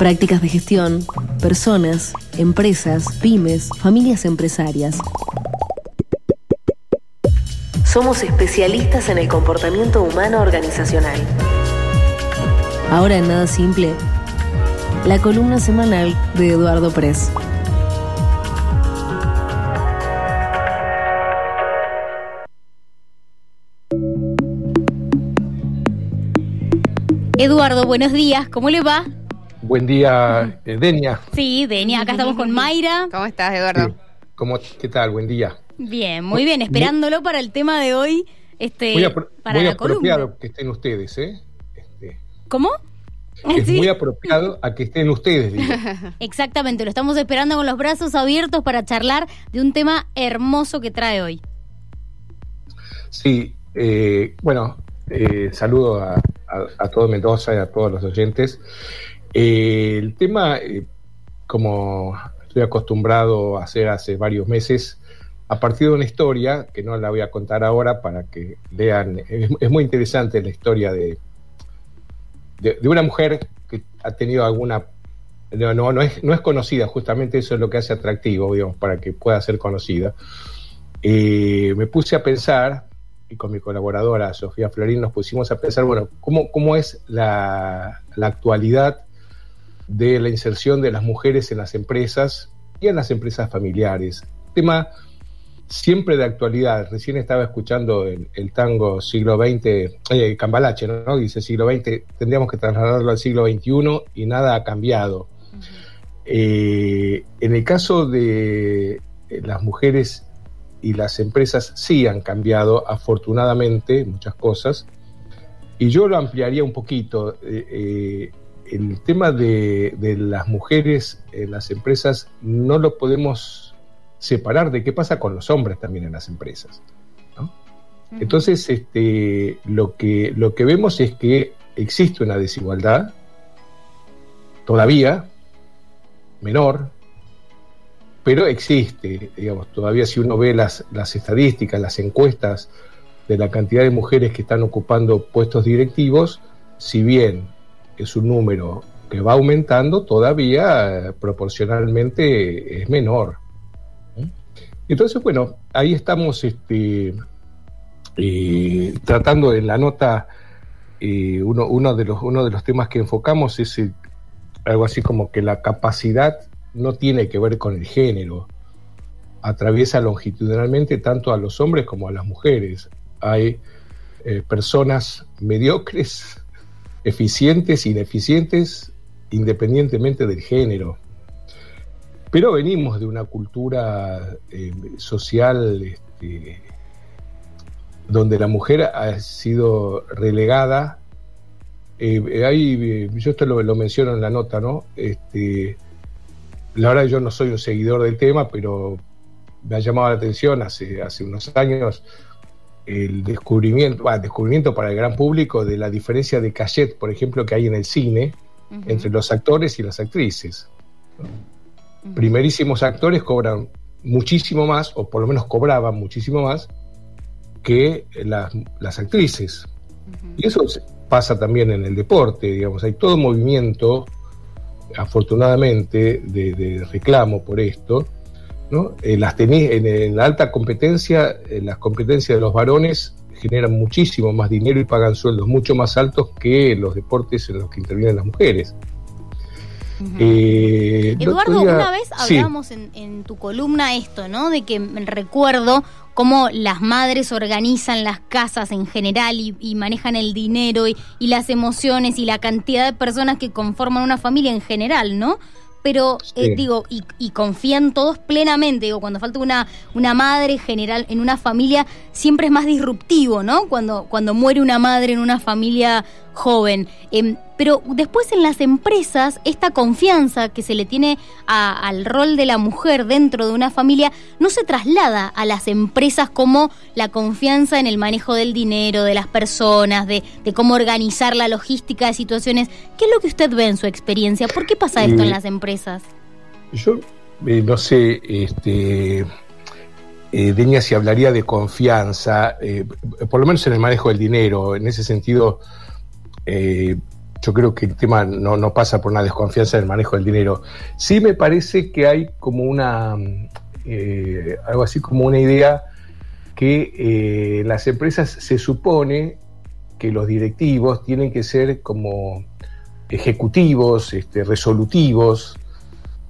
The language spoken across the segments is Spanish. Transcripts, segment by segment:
Prácticas de gestión, personas, empresas, pymes, familias empresarias. Somos especialistas en el comportamiento humano organizacional. Ahora en Nada Simple, la columna semanal de Eduardo Press. Eduardo, buenos días, ¿cómo le va? Buen día, eh, Denia. Sí, Denia, acá estamos con Mayra. ¿Cómo estás, Eduardo? Sí. ¿Cómo, ¿Qué tal? Buen día. Bien, muy bien, esperándolo para el tema de hoy. Este, muy, apro para muy la apropiado columna. que estén ustedes, ¿eh? Este, ¿Cómo? es Sí. muy apropiado a que estén ustedes, digo. Exactamente, lo estamos esperando con los brazos abiertos para charlar de un tema hermoso que trae hoy. Sí, eh, bueno, eh, saludo a, a- a todo Mendoza y a todos los oyentes. Eh, el tema, eh, como estoy acostumbrado a hacer hace varios meses, a partir de una historia, que no la voy a contar ahora para que lean, es, muy interesante la historia de, de, de una mujer que ha tenido alguna... No, no, no es, no es conocida, justamente eso es lo que hace atractivo, digamos, para que pueda ser conocida. Eh, me puse a pensar, y con mi colaboradora Sofía Florín nos pusimos a pensar, bueno, ¿cómo, cómo es la, la actualidad de la inserción de las mujeres en las empresas y en las empresas familiares? Tema siempre de actualidad. Recién estaba escuchando el, el tango siglo XX, eh, Cambalache, ¿no? Dice siglo XX, tendríamos que trasladarlo al siglo XXI y nada ha cambiado. Eh, en el caso de eh, las mujeres y las empresas sí han cambiado, afortunadamente, muchas cosas. Y yo lo ampliaría un poquito. eh, el tema de, de las mujeres en las empresas no lo podemos separar de qué pasa con los hombres también en las empresas. ¿no? Entonces, este, lo, que, lo que vemos es que existe una desigualdad, todavía menor, pero existe, digamos, todavía si uno ve las, las estadísticas, las encuestas de la cantidad de mujeres que están ocupando puestos directivos, si bien es un número que va aumentando, todavía eh, proporcionalmente es menor. ¿eh? Entonces, bueno, ahí estamos este, eh, tratando en la nota, eh, uno, uno, de los, uno de los temas que enfocamos es el- algo así como que la capacidad no tiene que ver con el género, atraviesa longitudinalmente tanto a los hombres como a las mujeres. Hay eh, personas mediocres, eficientes, ineficientes, independientemente del género. Pero venimos de una cultura eh, social este, donde la mujer ha sido relegada. Eh, hay, eh, yo esto lo, lo menciono en la nota, ¿no? Este, la verdad yo no soy un seguidor del tema, pero me ha llamado la atención hace unos años el descubrimiento, descubrimiento para el gran público de la diferencia de cachet, por ejemplo, que hay en el cine entre los actores y las actrices. Primerísimos actores cobran muchísimo más, o por lo menos cobraban muchísimo más, que las, las actrices. Y eso pasa también en el deporte, digamos, hay todo movimiento, afortunadamente, de, de reclamo por esto. ¿No? En, las teni- en, en la alta competencia, en las competencias de los varones generan muchísimo más dinero y pagan sueldos mucho más altos que los deportes en los que intervienen las mujeres. Eh, Eduardo, día- una vez sí. hablamos en, en tu columna esto, ¿no? De que recuerdo cómo las madres organizan las casas en general y, y manejan el dinero y, y las emociones y la cantidad de personas que conforman una familia en general, ¿no? Pero eh, Sí. digo, y, y confían todos plenamente, digo, cuando falta una, una madre general en una familia, siempre es más disruptivo, ¿no? Cuando, cuando muere una madre en una familia joven. Em, pero después en las empresas, esta confianza que se le tiene a- al rol de la mujer dentro de una familia no se traslada a las empresas como la confianza en el manejo del dinero, de las personas, de, de cómo organizar la logística de situaciones. ¿Qué es lo que usted ve en su experiencia? ¿Por qué pasa esto Eh, en las empresas? Yo eh, no sé, este, eh, Deña, si hablaría de confianza, eh, por lo menos en el manejo del dinero. En ese sentido, eh, yo creo que el tema no, pasa por una desconfianza en el manejo del dinero. Sí me parece que hay como una, eh, algo así como una idea que eh, las empresas se supone que los directivos tienen que ser como ejecutivos, este, resolutivos,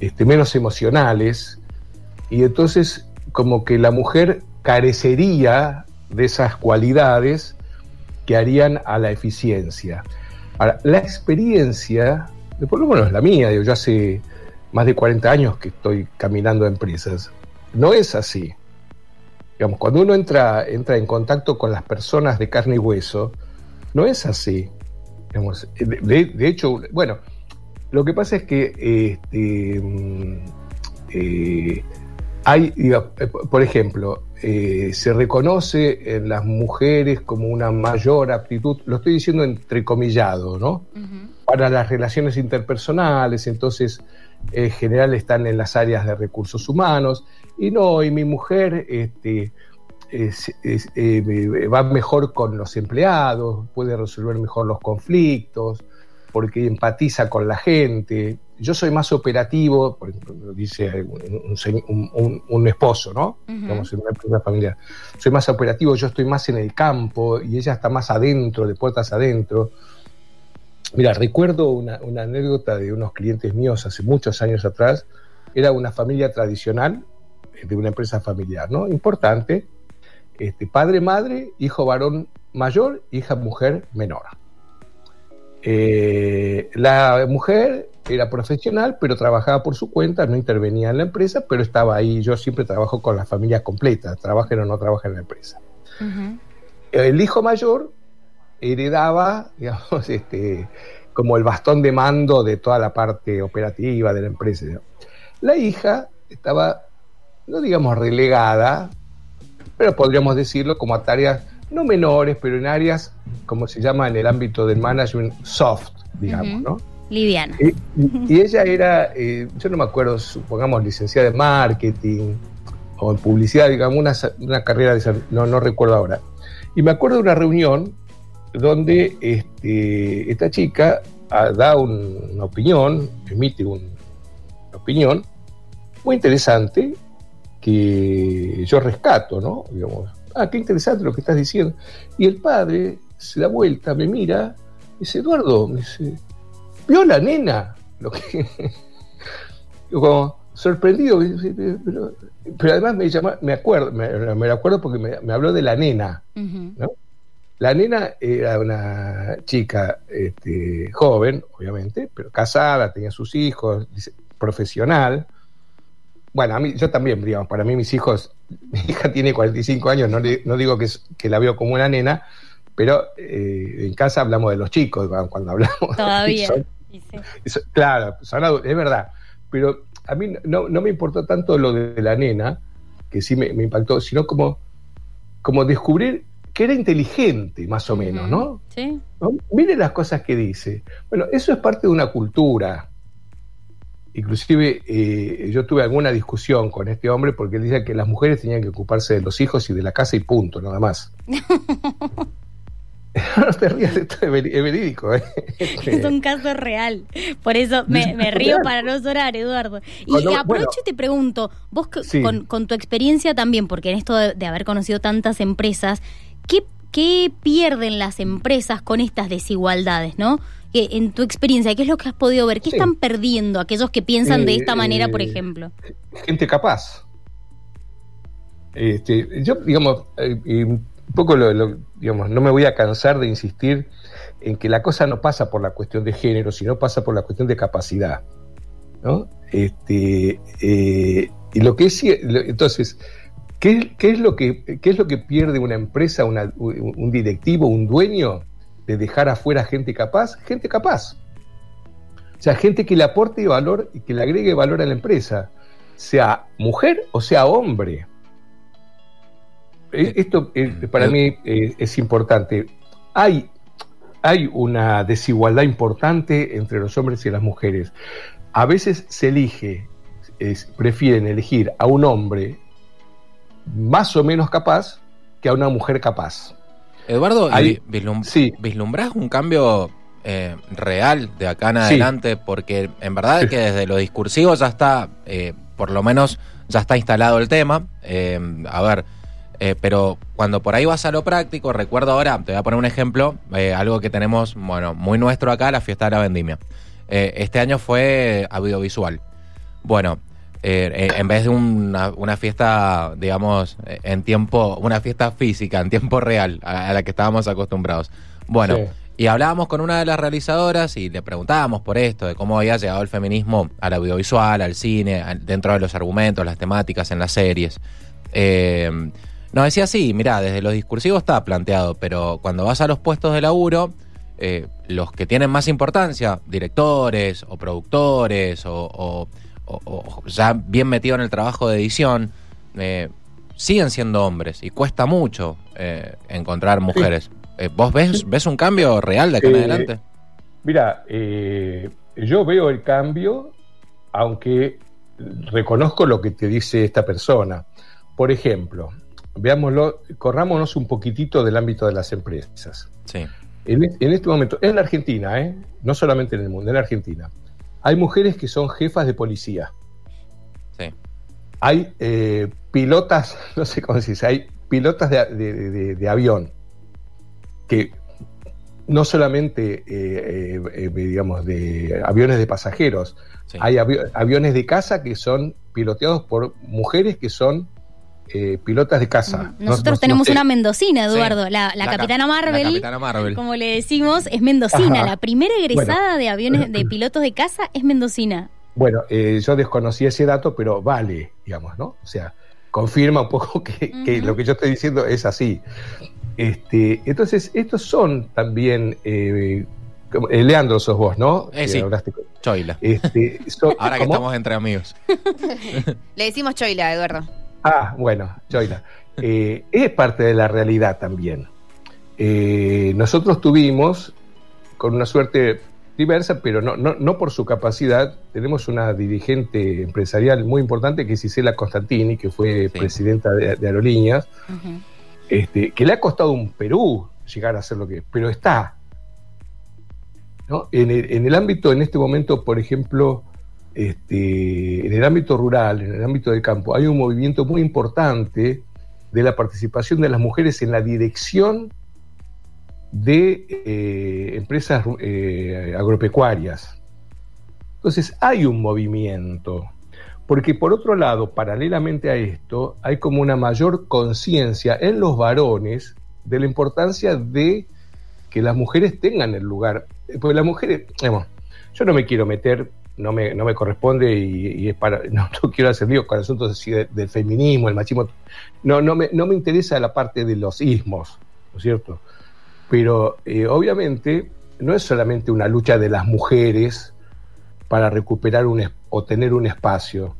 este, menos emocionales, y entonces como que la mujer carecería de esas cualidades que harían a la eficiencia. Ahora, la experiencia, por lo menos la mía, yo hace más de 40 años que estoy caminando a empresas, no es así. Digamos, cuando uno entra, entra en contacto con las personas de carne y hueso, no es así. de, hecho, bueno, lo que pasa es que este, mm, eh, hay, eh, por ejemplo, eh, se reconoce en las mujeres como una mayor aptitud, lo estoy diciendo entrecomillado, ¿no? Para las relaciones interpersonales, entonces en general están en las áreas de recursos humanos, y no, y mi mujer este, va mejor con los empleados, puede resolver mejor los conflictos, porque empatiza con la gente. Yo soy más operativo, por ejemplo, dice un, esposo, ¿no? Digamos, en una familia. Soy más operativo, yo estoy más en el campo y ella está más adentro, de puertas adentro. Mira, recuerdo una, anécdota de unos clientes míos hace muchos años atrás. Era una familia tradicional eh, de una empresa familiar, ¿no? Importante. Este, padre, madre, hijo varón mayor, hija mujer menor. Eh, la mujer era profesional, pero trabajaba por su cuenta, no intervenía en la empresa, pero estaba ahí. Yo siempre trabajo con la familia completa, trabajen o no trabajen en la empresa. El hijo mayor heredaba, digamos, este, como el bastón de mando de toda la parte operativa de la empresa. La hija estaba, no digamos relegada, pero podríamos decirlo como a tareas no menores, pero en áreas, como se llama en el ámbito del management, soft, digamos, ¿no? Liviana. Y, ella era, eh, yo no me acuerdo, supongamos, licenciada de marketing o en publicidad, digamos, una, carrera de no, no recuerdo ahora. Y me acuerdo de una reunión donde este, esta chica ah, da una opinión, emite una opinión muy interesante que yo rescato, ¿no? Digamos, ah, qué interesante lo que estás diciendo. Y el padre se da vuelta, me mira, dice, Eduardo, me dice, vio la nena. Lo que, como sorprendido, pero, además me llama, me acuerdo, me, acuerdo porque me, habló de la nena, La nena era una chica este, joven, obviamente, pero casada, tenía sus hijos, profesional, bueno, a mí, yo también, digamos, para mí mis hijos, mi hija tiene 45 años, no, no digo que, que la veo como una nena, pero eh, en casa hablamos de los chicos cuando hablamos. Todavía. claro, es verdad. Pero a mí no, me importó tanto lo de la nena, que sí me, impactó, sino como, como descubrir que era inteligente, más o menos, ¿no? Sí. Mire las cosas que dice. Bueno, eso es parte de una cultura. Inclusive eh, yo tuve alguna discusión con este hombre porque él decía que las mujeres tenían que ocuparse de los hijos y de la casa y punto, nada más. no te rías, esto es verídico. ¿eh? Es un caso real. Por eso me, río para no llorar, Eduardo. Y aprovecho y te pregunto, vos con, tu experiencia también, porque en esto de, haber conocido tantas empresas, ¿qué, ¿qué pierden las empresas con estas desigualdades, no? que en tu experiencia, ¿qué es lo que has podido ver? ¿Qué están perdiendo aquellos que piensan de esta manera, por eh, ejemplo? Gente capaz. Este, yo, digamos, eh, un poco lo, digamos, no me voy a cansar de insistir en que la cosa no pasa por la cuestión de género, sino pasa por la cuestión de capacidad. ¿no? Este, eh, y lo que es, entonces, ¿qué, es lo que, ¿qué es lo que pierde una empresa, un directivo, un dueño? de dejar afuera gente capaz, gente capaz. O sea, gente que le aporte valor y que le agregue valor a la empresa, sea mujer o sea hombre. E, esto eh, para mí eh, es importante. Hay, hay una desigualdad importante entre los hombres y las mujeres. A veces se elige, prefieren elegir a un hombre más o menos capaz que a una mujer capaz. Eduardo, Ahí, sí. ¿vislumbras un cambio eh, real de acá en adelante, porque en verdad es que desde lo discursivo ya está, eh, por lo menos ya está instalado el tema. Eh, a ver, pero cuando por ahí vas a lo práctico, recuerdo ahora, te voy a poner un ejemplo, algo que tenemos, bueno, muy nuestro acá, la fiesta de la vendimia. este año fue audiovisual. Bueno, en vez de una, una, fiesta, digamos, en tiempo, una fiesta física, en tiempo real, a, la que estábamos acostumbrados. Bueno, y hablábamos con una de las realizadoras y le preguntábamos por esto, de cómo había llegado el feminismo al audiovisual, al cine, dentro de los argumentos, las temáticas en las series. Eh, nos decía, sí, mira, desde los discursivos está planteado, pero cuando vas a los puestos de laburo, eh, los que tienen más importancia, directores o productores o, ya bien metidos en el trabajo de edición, eh, siguen siendo hombres y cuesta mucho encontrar mujeres. Eh, ¿Vos ves, ves un cambio real de aquí en eh, adelante? Mira, eh, yo veo el cambio, aunque reconozco lo que te dice esta persona. Por ejemplo, veámoslo, corrámonos un poquitito del ámbito de las empresas. Sí. En, este momento, en la Argentina, ¿eh? no solamente en el mundo, en la Argentina, hay mujeres que son jefas de policía. Sí. Hay pilotas, no sé cómo se dice, hay pilotas de avión que no solamente, eh, eh, eh, digamos, de aviones de pasajeros, hay aviones de casa que son piloteados por mujeres que son pilotas de casa. Nosotros tenemos una mendocina, Eduardo, la, capitana Marvel, como le decimos, es mendocina. La primera egresada de aviones de pilotos de casa es mendocina. Bueno, yo desconocí ese dato, pero vale, digamos, ¿no? O sea, confirma un poco que, que lo que yo estoy diciendo es así. Este, entonces, estos son también. Eh, eh, Leandro sos vos, ¿no? Eh, sí. Choila. Este, Ahora que estamos entre amigos. Le decimos Choila, Eduardo. Ah, bueno, Choila. es parte de la realidad también. nosotros tuvimos, con una suerte diversa, pero no, no, no, por su capacidad, tenemos una dirigente empresarial muy importante que es Isela Constantini, que fue presidenta de, Aerolíneas. Este, que le ha costado un Perú llegar a ser lo que es, pero está. En, el, ámbito, en este momento, por ejemplo, este, en el ámbito rural, en el ámbito del campo, hay un movimiento muy importante de la participación de las mujeres en la dirección de eh, empresas eh, agropecuarias. Entonces hay un movimiento. Porque por otro lado, paralelamente a esto, hay como una mayor conciencia en los varones de la importancia de que las mujeres tengan el lugar. Porque las mujeres, yo no me quiero meter, no me, no me corresponde y, es para, no, quiero hacer lío con asuntos del feminismo, el machismo. No, no, me, no me interesa la parte de los ismos, ¿no es cierto? Pero eh, obviamente no es solamente una lucha de las mujeres para recuperar un, o tener un espacio.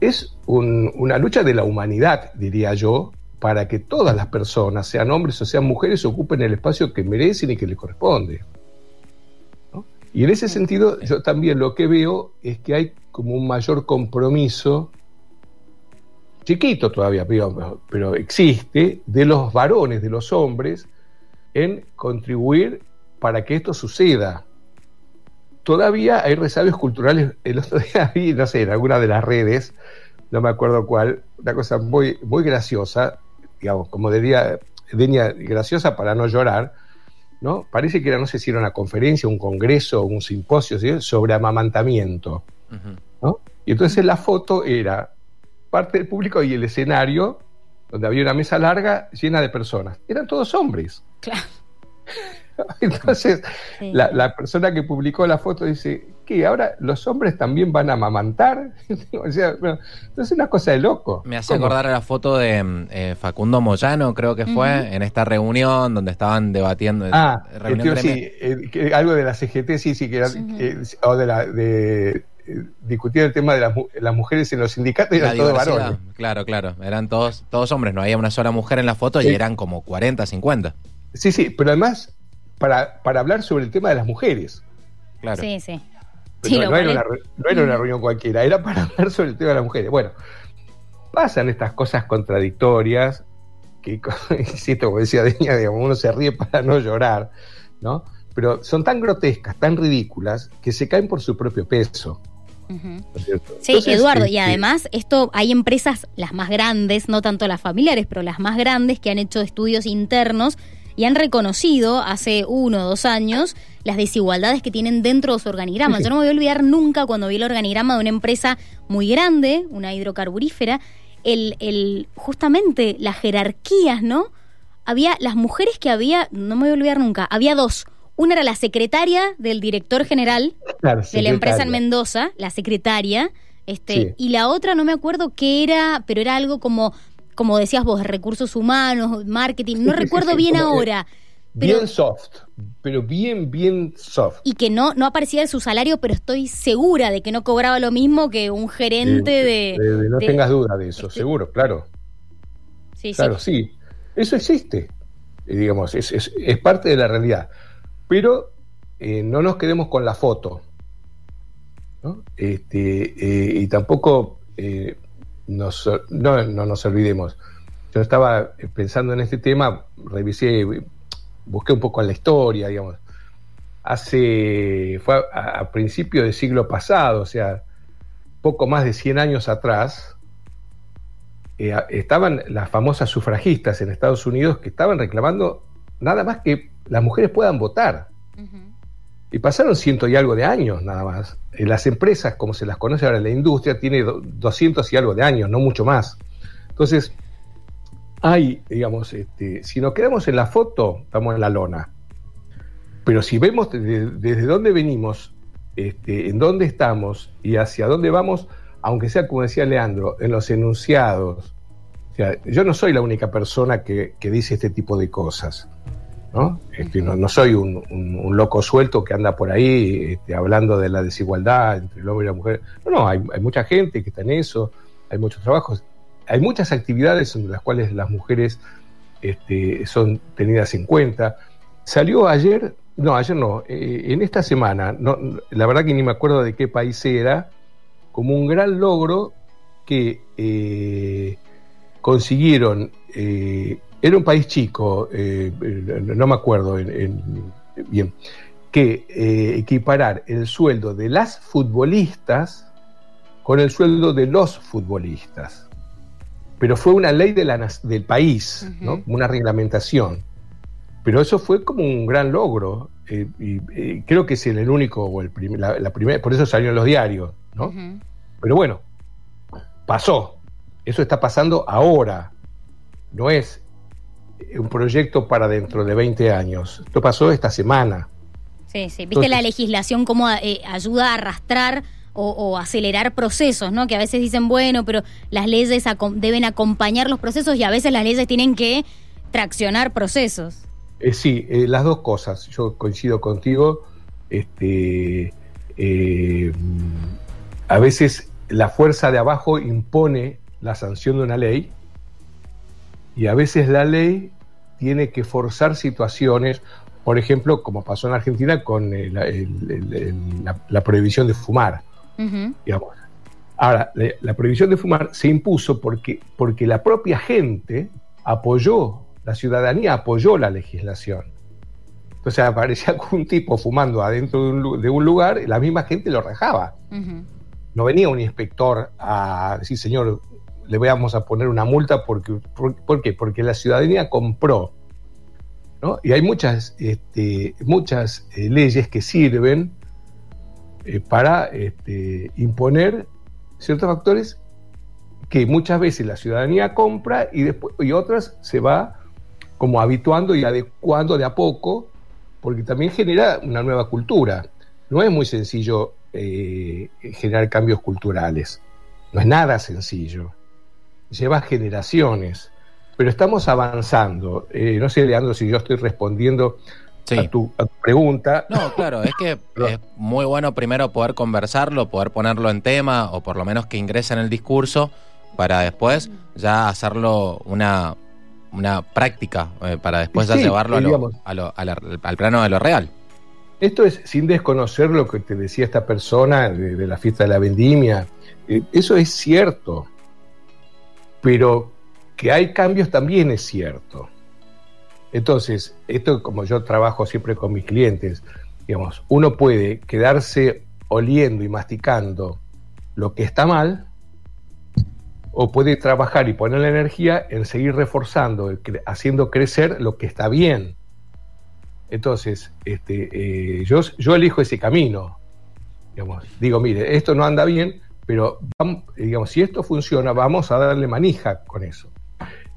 Es una lucha de la humanidad, diría yo, para que todas las personas, sean hombres o sean mujeres, ocupen el espacio que merecen y que les corresponde. Y en ese sentido, yo también lo que veo es que hay como un mayor compromiso, chiquito todavía, pero existe, de los varones, de los hombres, en contribuir para que esto suceda todavía hay resabios culturales. El otro día vi, no sé, en alguna de las redes, no me acuerdo cuál, una cosa muy, muy graciosa, digamos, como diría Deña, graciosa para no llorar, ¿no? Parece que era, no sé si era una conferencia, un congreso, un simposio sobre amamantamiento, ¿no? Y entonces la foto era parte del público y el escenario, donde había una mesa larga llena de personas. Eran todos hombres. Claro. Entonces, la, persona que publicó la foto dice, ¿qué? ¿Ahora los hombres también van a amamantar? o sea, es una cosa de loco. Me hace acordar a la foto de mm, eh, Facundo Moyano, creo que fue, en esta reunión donde estaban debatiendo. Ah, sí, eh, algo de la CGT, sí, sí, que o de la... De, eh, discutir el tema de las, mujeres en los sindicatos y eran todos varones. Claro, claro, eran todos, todos hombres, no había una sola mujer en la foto y eran como 40, 50. Sí, sí, pero además para, hablar sobre el tema de las mujeres. Claro. Sí, sí. No, era una, reunión cualquiera, era para hablar sobre el tema de las mujeres. Bueno, pasan estas cosas contradictorias, que, insisto, como decía Deña, digamos, uno se ríe para no llorar, ¿no? pero son tan grotescas, tan ridículas, que se caen por su propio peso. Sí, Eduardo, y además esto hay empresas, las más grandes, no tanto las familiares, pero las más grandes que han hecho estudios internos y han reconocido hace uno o dos años las desigualdades que tienen dentro de su organigrama. Yo no me voy a olvidar nunca cuando vi el organigrama de una empresa muy grande, una hidrocarburífera, el, el justamente las jerarquías, ¿no? Había las mujeres que había, no me voy a olvidar nunca, había dos. Una era la secretaria del director general de la empresa en Mendoza, la secretaria, este, y la otra no me acuerdo qué era, pero era algo como como decías vos, recursos humanos, marketing, no recuerdo bien ahora. bien soft, pero bien, bien soft. Y que no, no aparecía de su salario, pero estoy segura de que no cobraba lo mismo que un gerente de, No tengas duda de eso, este seguro, claro. Sí, claro, sí. Eso existe, eh, digamos, es, es, es, parte de la realidad. Pero eh, no nos quedemos con la foto. ¿no? Este, eh, y tampoco no, no nos olvidemos. Yo estaba pensando en este tema, revisé, busqué un poco en la historia, digamos. Hace, fue a, principios del siglo pasado, o sea, poco más de 100 años atrás, eh, estaban las famosas sufragistas en Estados Unidos que estaban reclamando nada más que las mujeres puedan votar. Y pasaron ciento y algo de años nada más. Eh, las empresas, como se las conoce ahora en la industria, tiene 200 y algo de años, no mucho más. Entonces, hay, digamos, este, si nos quedamos en la foto, estamos en la lona. Pero si vemos desde, dónde venimos, este, en dónde estamos y hacia dónde vamos, aunque sea como decía Leandro, en los enunciados. O sea, yo no soy la única persona que dice este tipo de cosas. ¿No? Este, no, soy un, loco suelto que anda por ahí este, hablando de la desigualdad entre el hombre y la mujer. No, no, hay, mucha gente que está en eso, hay muchos trabajos, hay muchas actividades en las cuales las mujeres este, son tenidas en cuenta. Salió ayer, no, ayer no, eh, en esta semana, no, la verdad que ni me acuerdo de qué país era, como un gran logro que eh, consiguieron eh, era un país chico, eh, no me acuerdo bien, que eh, equiparar el sueldo de las futbolistas con el sueldo de los futbolistas. Pero fue una ley del país, una reglamentación. Pero eso fue como un gran logro. Eh, y, creo que es el, único, o el la, primera, por eso salió en los diarios. ¿no? Pero bueno, pasó. Eso está pasando ahora. No es un proyecto para dentro de 20 años. Esto pasó esta semana. Sí, sí. Viste la legislación cómo eh, ayuda a arrastrar o, acelerar procesos, ¿no? Que a veces dicen, bueno, pero las leyes deben acompañar los procesos y a veces las leyes tienen que traccionar procesos. Eh, sí, eh, las dos cosas. Yo coincido contigo. Este, a veces la fuerza de abajo impone la sanción de una ley y a veces la ley tiene que forzar situaciones, por ejemplo, como pasó en Argentina con eh, la, prohibición de fumar. Ahora, la, prohibición de fumar se impuso porque, porque la propia gente apoyó, la ciudadanía apoyó la legislación. Entonces aparecía algún tipo fumando adentro de un, lugar, la misma gente lo rajaba. No venía un inspector a decir, señor, le vamos a poner una multa porque, por, qué? Porque la ciudadanía compró. Y hay muchas, este, muchas eh, leyes que sirven eh, para este, imponer ciertos factores que muchas veces la ciudadanía compra y, después, y otras se va como habituando y adecuando de a poco, porque también genera una nueva cultura. No es muy sencillo eh, generar cambios culturales, no es nada sencillo lleva generaciones, pero estamos avanzando. Eh, no sé, Leandro, si yo estoy respondiendo a, tu, pregunta. No, claro, es que es muy bueno primero poder conversarlo, poder ponerlo en tema, o por lo menos que ingrese en el discurso, para después ya hacerlo una, una práctica, eh, para después ya llevarlo al plano de lo real. Esto es sin desconocer lo que te decía esta persona de, la fiesta de la vendimia. Eh, eso es cierto. Pero que hay cambios también es cierto. Entonces, esto como yo trabajo siempre con mis clientes, digamos, uno puede quedarse oliendo y masticando lo que está mal, o puede trabajar y poner la energía en seguir reforzando, haciendo crecer lo que está bien. Entonces, este, eh, yo, yo elijo ese camino. Digamos, digo, mire, esto no anda bien, pero digamos, si esto funciona, vamos a darle manija con eso.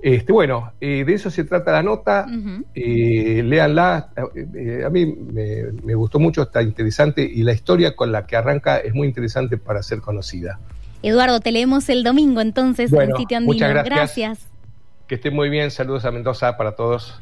Este, bueno, eh, de eso se trata la nota. Eh, léanla. a mí me, gustó mucho, está interesante y la historia con la que arranca es muy interesante para ser conocida. Eduardo, te leemos el domingo entonces en Sitio Andino. Muchas gracias. gracias. Que esté muy bien. Saludos a Mendoza para todos.